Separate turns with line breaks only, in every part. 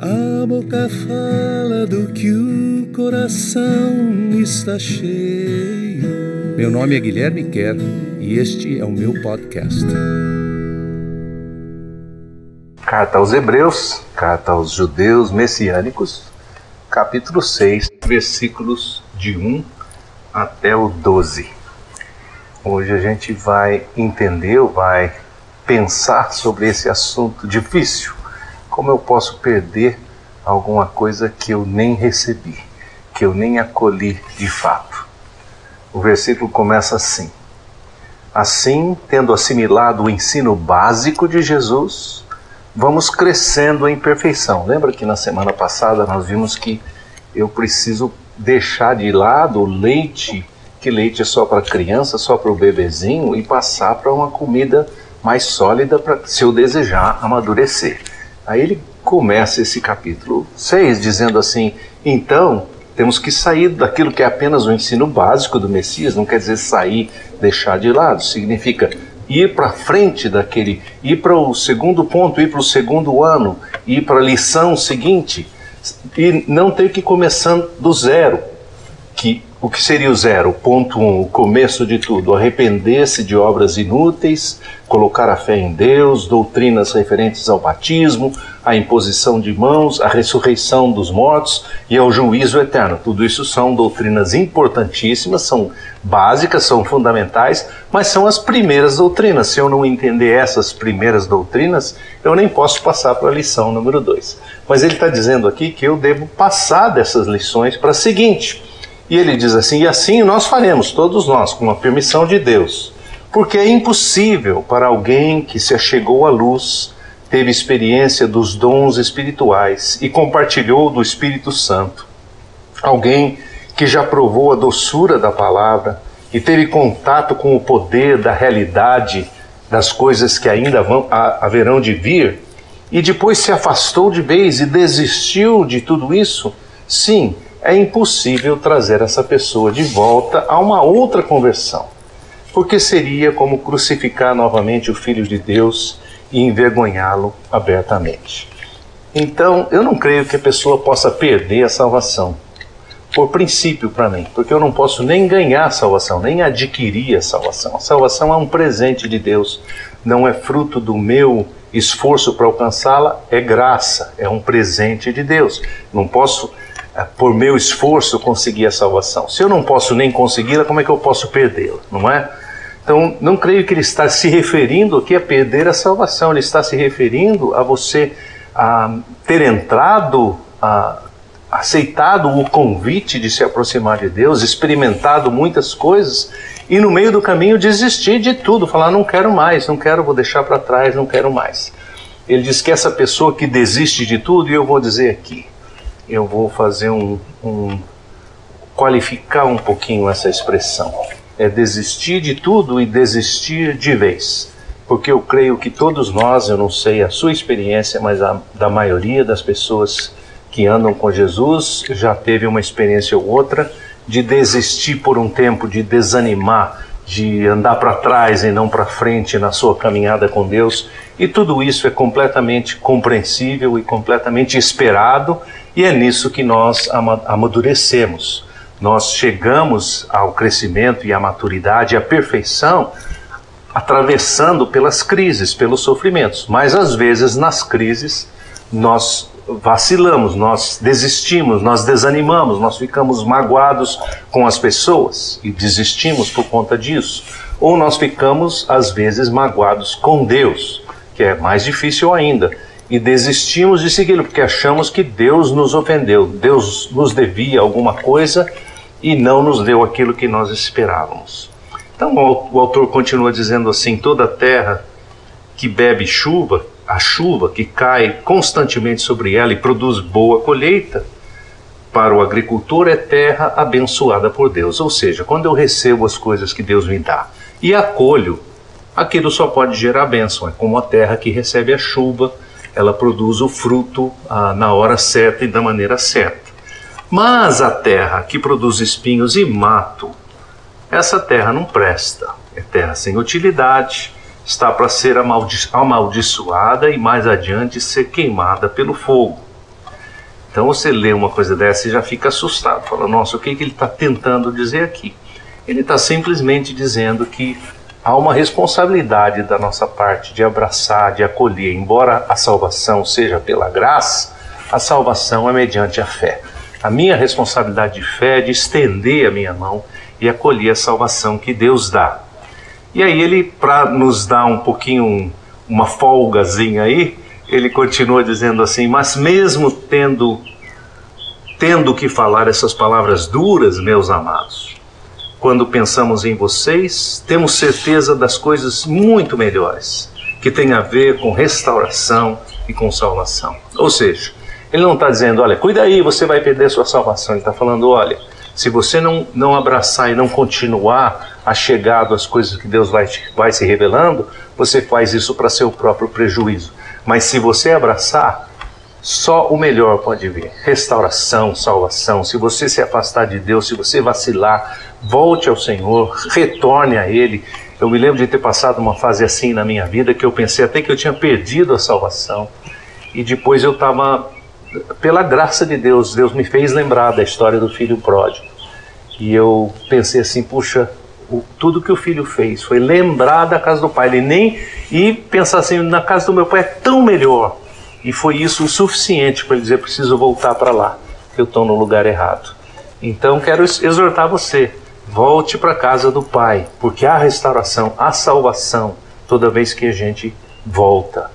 A boca fala do que o coração está cheio.
Meu nome é Guilherme Kerr e este é o meu podcast.
Carta aos Hebreus, carta aos judeus messiânicos, capítulo 6, versículos de 1 até o 12. Hoje a gente vai entender, vai pensar sobre esse assunto difícil como eu posso perder alguma coisa que eu nem recebi, que eu nem acolhi de fato? O versículo começa assim: Assim, tendo assimilado o ensino básico de Jesus, vamos crescendo em perfeição. Lembra que na semana passada nós vimos que eu preciso deixar de lado o leite, que leite é só para criança, só para o bebezinho, e passar para uma comida mais sólida para se eu desejar amadurecer. Aí ele começa esse capítulo 6 dizendo assim: então temos que sair daquilo que é apenas o ensino básico do Messias, não quer dizer sair, deixar de lado, significa ir para frente daquele, ir para o segundo ponto, ir para o segundo ano, ir para a lição seguinte, e não ter que começar do zero, que o que seria o zero? Ponto um, o começo de tudo. Arrepender-se de obras inúteis, colocar a fé em Deus, doutrinas referentes ao batismo, à imposição de mãos, à ressurreição dos mortos e ao juízo eterno. Tudo isso são doutrinas importantíssimas, são básicas, são fundamentais, mas são as primeiras doutrinas. Se eu não entender essas primeiras doutrinas, eu nem posso passar para a lição número dois. Mas ele está dizendo aqui que eu devo passar dessas lições para a seguinte e ele diz assim: E assim nós faremos, todos nós, com a permissão de Deus. Porque é impossível para alguém que se achegou à luz, teve experiência dos dons espirituais e compartilhou do Espírito Santo, alguém que já provou a doçura da palavra e teve contato com o poder da realidade das coisas que ainda vão, haverão de vir, e depois se afastou de vez e desistiu de tudo isso, sim, é impossível trazer essa pessoa de volta a uma outra conversão, porque seria como crucificar novamente o Filho de Deus e envergonhá-lo abertamente. Então, eu não creio que a pessoa possa perder a salvação, por princípio para mim, porque eu não posso nem ganhar a salvação, nem adquirir a salvação. A salvação é um presente de Deus, não é fruto do meu esforço para alcançá-la, é graça, é um presente de Deus. Não posso por meu esforço conseguir a salvação. Se eu não posso nem consegui-la, como é que eu posso perdê-la, não é? Então, não creio que ele está se referindo aqui a perder a salvação, ele está se referindo a você a ter entrado, a, aceitado o convite de se aproximar de Deus, experimentado muitas coisas e no meio do caminho desistir de tudo, falar não quero mais, não quero, vou deixar para trás, não quero mais. Ele diz que essa pessoa que desiste de tudo, e eu vou dizer aqui, eu vou fazer um, um qualificar um pouquinho essa expressão. É desistir de tudo e desistir de vez. Porque eu creio que todos nós, eu não sei a sua experiência, mas a da maioria das pessoas que andam com Jesus já teve uma experiência ou outra de desistir por um tempo, de desanimar, de andar para trás e não para frente na sua caminhada com Deus. E tudo isso é completamente compreensível e completamente esperado e é nisso que nós amadurecemos. Nós chegamos ao crescimento e à maturidade, à perfeição, atravessando pelas crises, pelos sofrimentos. Mas às vezes nas crises nós vacilamos, nós desistimos, nós desanimamos, nós ficamos magoados com as pessoas e desistimos por conta disso. Ou nós ficamos, às vezes, magoados com Deus, que é mais difícil ainda e desistimos de segui-lo, porque achamos que Deus nos ofendeu, Deus nos devia alguma coisa e não nos deu aquilo que nós esperávamos. Então o autor continua dizendo assim: toda a terra que bebe chuva, a chuva que cai constantemente sobre ela e produz boa colheita, para o agricultor é terra abençoada por Deus. Ou seja, quando eu recebo as coisas que Deus me dá e acolho, aquilo só pode gerar bênção. É como a terra que recebe a chuva ela produz o fruto ah, na hora certa e da maneira certa. Mas a terra que produz espinhos e mato, essa terra não presta, é terra sem utilidade, está para ser amaldi amaldiçoada e mais adiante ser queimada pelo fogo. Então você lê uma coisa dessa e já fica assustado, fala, nossa, o que, que ele está tentando dizer aqui? Ele está simplesmente dizendo que há uma responsabilidade da nossa parte de abraçar, de acolher, embora a salvação seja pela graça, a salvação é mediante a fé. A minha responsabilidade de fé é de estender a minha mão e acolher a salvação que Deus dá. E aí ele, para nos dar um pouquinho uma folgazinha aí, ele continua dizendo assim: Mas mesmo tendo, tendo que falar essas palavras duras, meus amados, quando pensamos em vocês, temos certeza das coisas muito melhores, que tem a ver com restauração e com salvação. Ou seja, ele não está dizendo, olha, cuida aí, você vai perder sua salvação. Ele está falando, olha, se você não, não abraçar e não continuar achegado às coisas que Deus vai, vai se revelando, você faz isso para seu próprio prejuízo. Mas se você abraçar, só o melhor pode vir: restauração, salvação. Se você se afastar de Deus, se você vacilar, volte ao Senhor, retorne a Ele. Eu me lembro de ter passado uma fase assim na minha vida que eu pensei até que eu tinha perdido a salvação. E depois eu estava, pela graça de Deus, Deus me fez lembrar da história do filho pródigo. E eu pensei assim: puxa, o, tudo que o filho fez foi lembrar da casa do pai. Ele nem e pensar assim: na casa do meu pai é tão melhor. E foi isso o suficiente para ele dizer: preciso voltar para lá, eu estou no lugar errado. Então quero exortar você: volte para a casa do pai, porque há restauração, há salvação toda vez que a gente volta.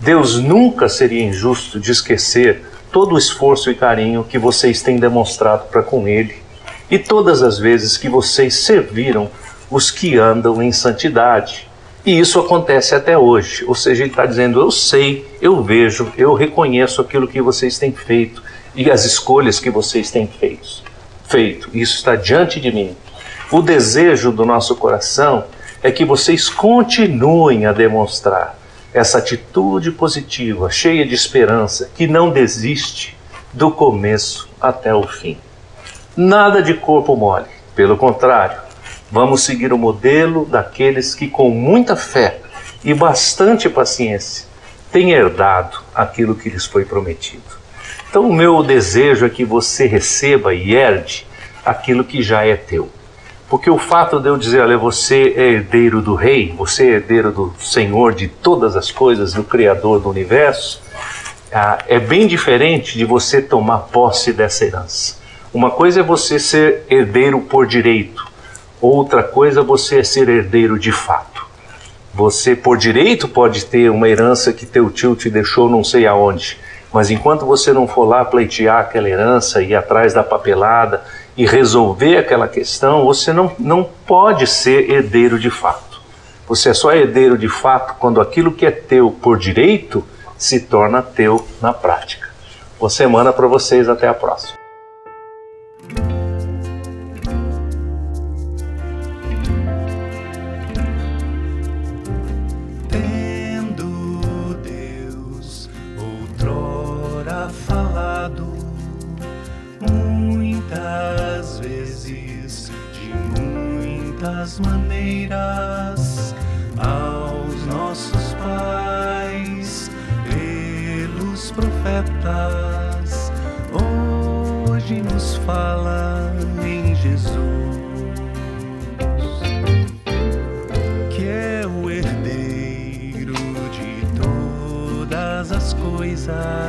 Deus nunca seria injusto de esquecer todo o esforço e carinho que vocês têm demonstrado para com Ele e todas as vezes que vocês serviram os que andam em santidade. E isso acontece até hoje. Ou seja, ele está dizendo: eu sei, eu vejo, eu reconheço aquilo que vocês têm feito e as escolhas que vocês têm feito. Feito. Isso está diante de mim. O desejo do nosso coração é que vocês continuem a demonstrar essa atitude positiva, cheia de esperança, que não desiste do começo até o fim. Nada de corpo mole, pelo contrário, vamos seguir o modelo daqueles que, com muita fé e bastante paciência, têm herdado aquilo que lhes foi prometido. Então, o meu desejo é que você receba e herde aquilo que já é teu. Porque o fato de eu dizer, olha, você é herdeiro do Rei, você é herdeiro do Senhor de todas as coisas, do Criador do universo, ah, é bem diferente de você tomar posse dessa herança. Uma coisa é você ser herdeiro por direito, outra coisa é você ser herdeiro de fato. Você, por direito, pode ter uma herança que teu tio te deixou não sei aonde, mas enquanto você não for lá pleitear aquela herança, ir atrás da papelada e resolver aquela questão, você não, não pode ser herdeiro de fato. Você é só herdeiro de fato quando aquilo que é teu por direito se torna teu na prática. Boa semana para vocês, até a próxima.
Muitas maneiras aos nossos pais pelos profetas. Hoje nos fala em Jesus, que é o herdeiro de todas as coisas,